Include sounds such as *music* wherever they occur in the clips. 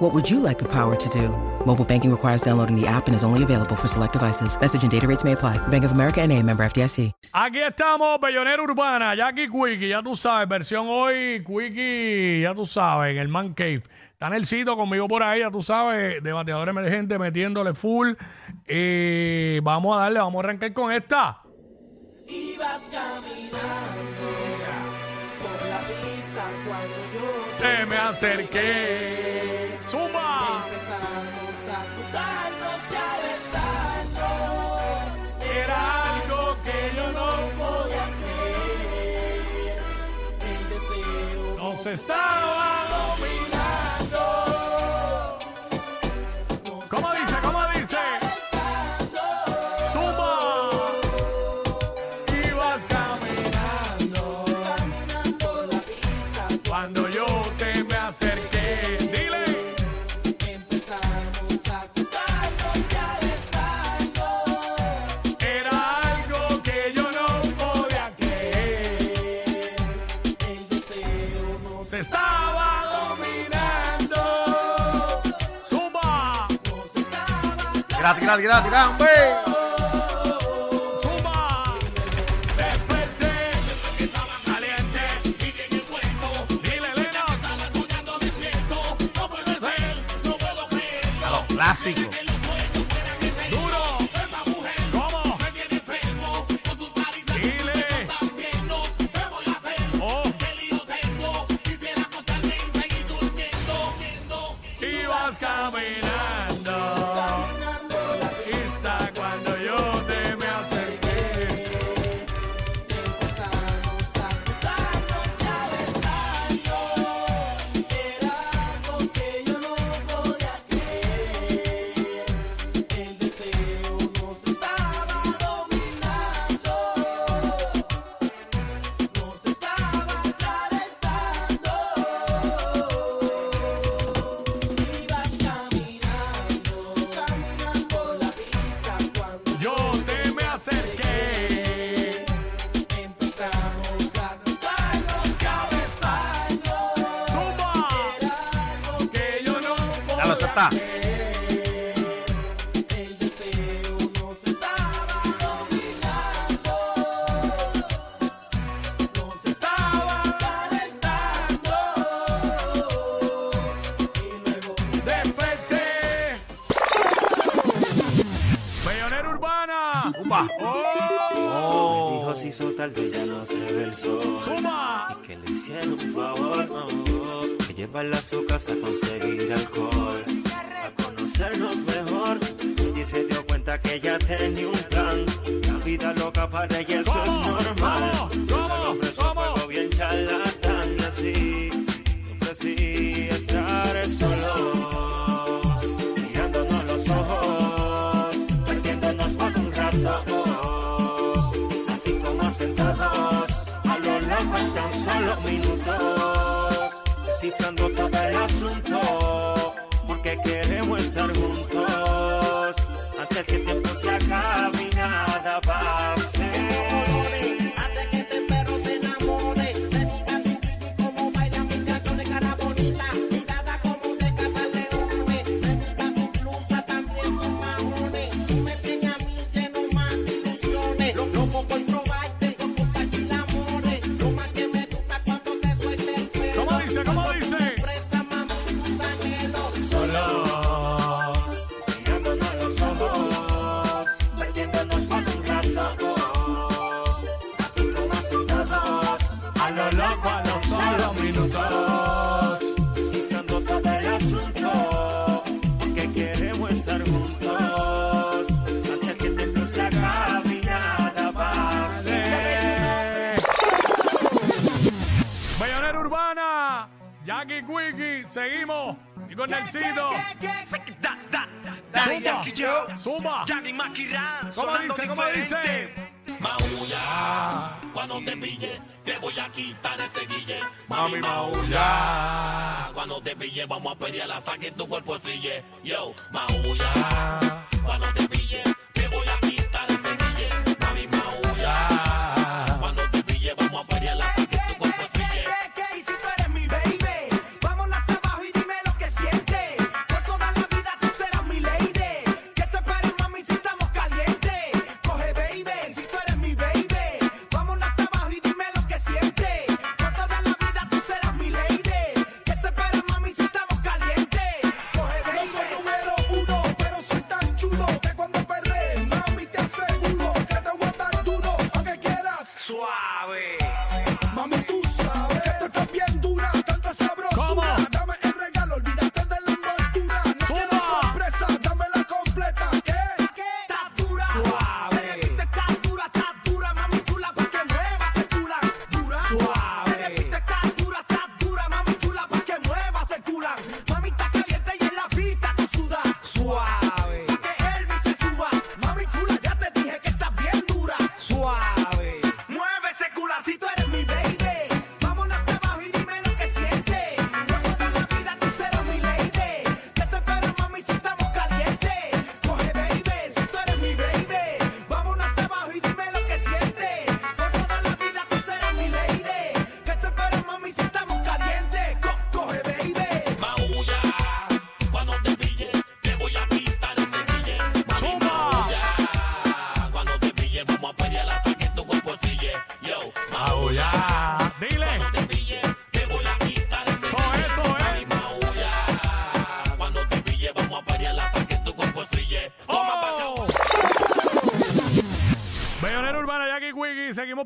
What would you like the power to do? Mobile banking requires downloading the app and is only available for select devices. Message and data rates may apply. Bank of America and a member FDIC. Aquí estamos, Bellonera Urbana, Jackie Quickie, ya tú sabes, versión hoy, Quickie, ya tú sabes, en el Man Cave. Está en el sitio conmigo por ahí, ya tú sabes, debateador emergente metiéndole full. Eh, vamos a darle, vamos a arrancar con esta. Ibas caminando por la pista cuando yo Te me acerqué. ¡Suma! empezamos a tocarnos y a besarnos. Era algo que yo no podía creer. El deseo nos estaba dominando. Gratis, gratis, gratis, gratis, hombre. zumba. Su tarde ya no se ve el sol Zumba. Que le hicieron un favor no, Que llevarla a su casa a conseguir alcohol conocernos mejor. Y se dio cuenta que ella tenía un plan. La vida loca para ella eso es normal. ¿Cómo? Se ¿Cómo? ofreció fuego bien charlatán Y así. Ofrecí estar solo Mirándonos los ojos Perdiéndonos por un rato. Así como sentados a lo largo en tan solo minutos, juntos Urbana, Jackie Quickie, seguimos. Y con Nelsito. Daddy Yankee Joe, Zumba. Jackie Maki ¿Cómo dice? Maulla, cuando te pille te voy a quitar ese guille, mami maulla. Cuando te pille, vamos a pelear hasta que tu cuerpo sigue. Yo, maulla. Cuando te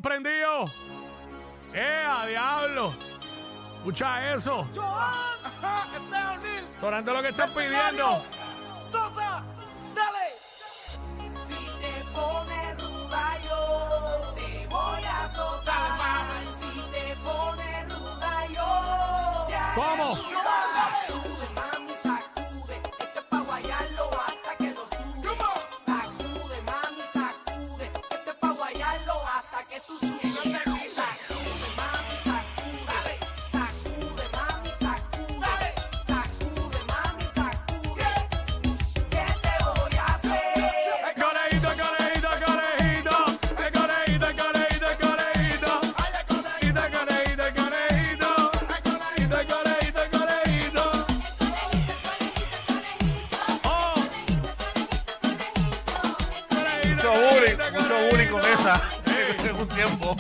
prendidos. ¡Eh, a diablo! Escucha eso. Sonando lo que están pidiendo. show único en esa. *laughs* En un tiempo.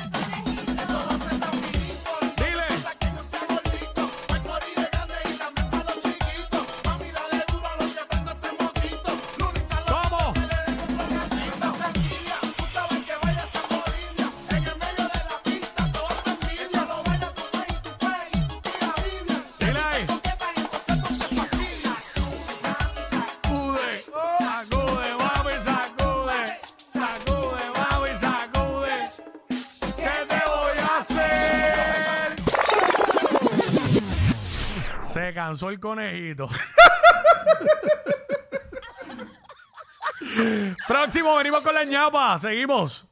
Se cansó el conejito. *laughs* Próximo, venimos con la ñapa. Seguimos.